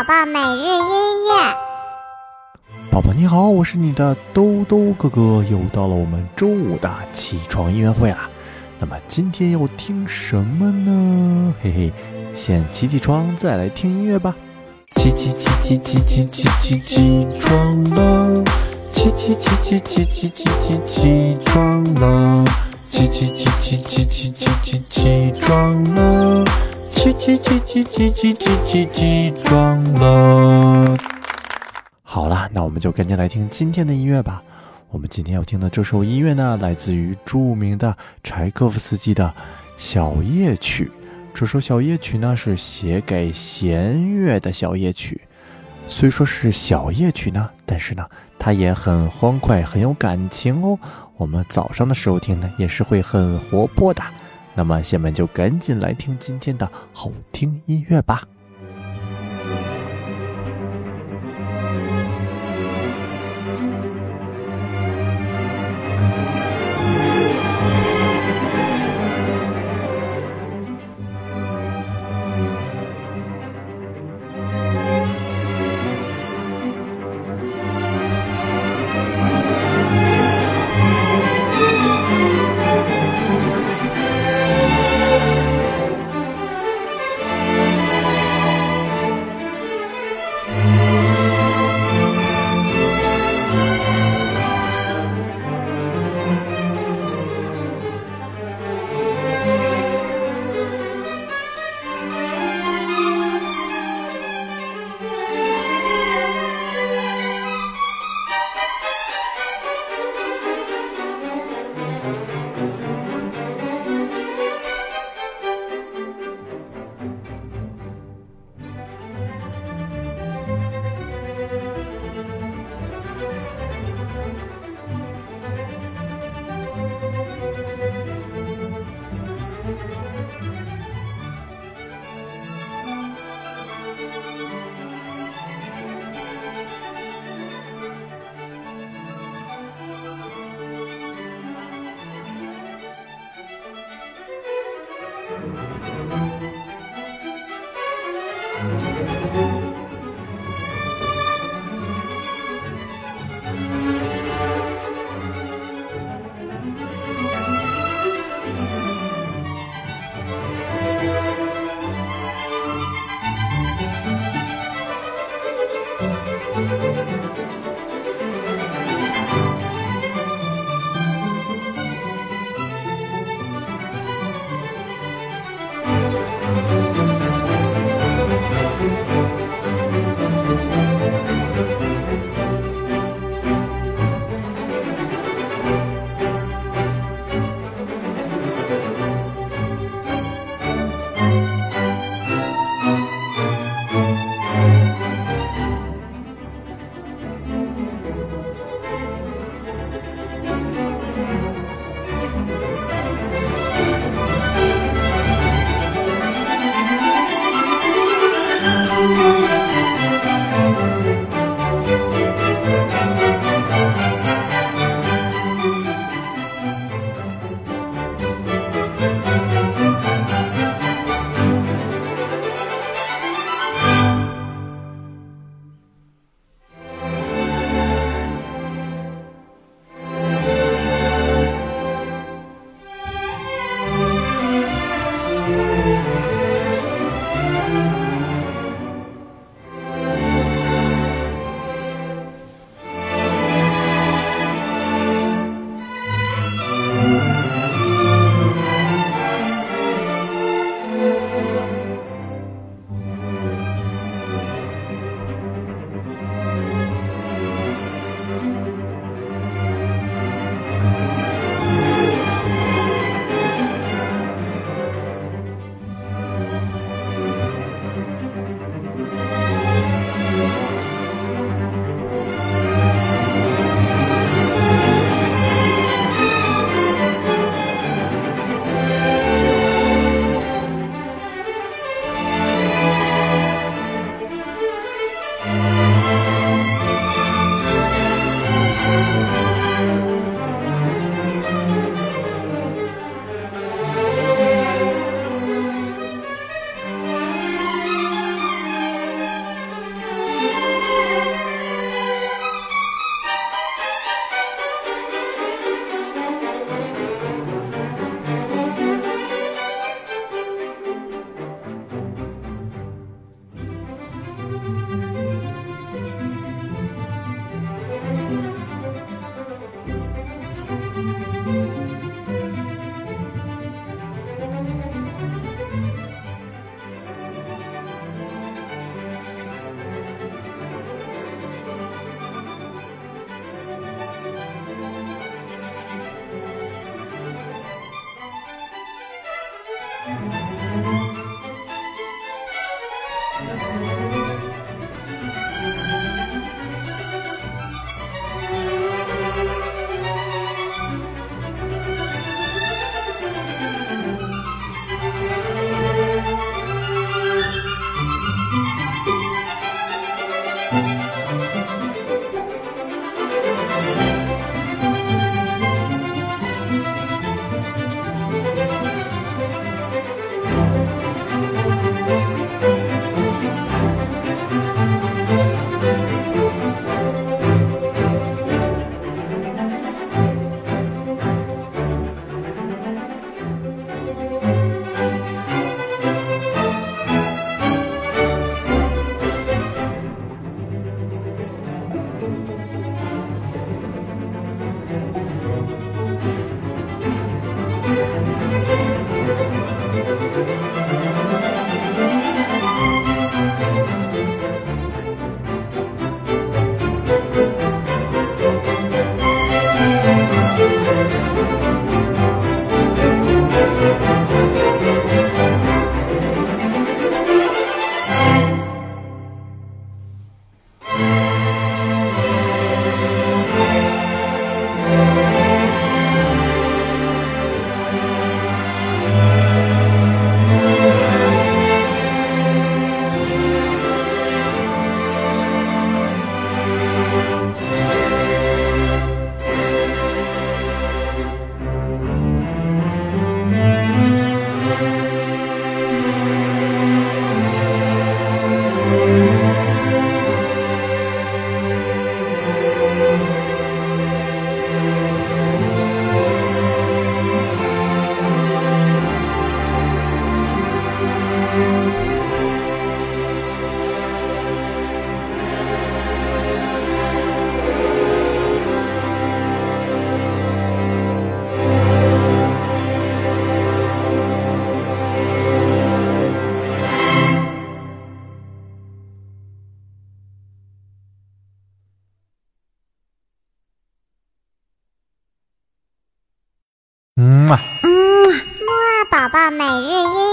宝宝每日音乐，宝宝你好，我是你的兜兜哥哥，又到了我们周五的起床音乐会啦。那么今天要听什么呢？嘿嘿，先起起床，再来听音乐吧。起起起起起起起起起床了，起起起起起起起起起床了，起起起起起起起起起床了。起起起起起起起起起床了！好啦，那我们就赶紧来听今天的音乐吧。我们今天要听的这首音乐呢，来自于著名的柴可夫斯基的《小夜曲》。这首小夜曲呢，是写给弦乐的小夜曲。虽说是小夜曲呢，但是呢，它也很欢快，很有感情哦。我们早上的时候听呢，也是会很活泼的。那么，下面就赶紧来听今天的好听音乐吧。宝每日音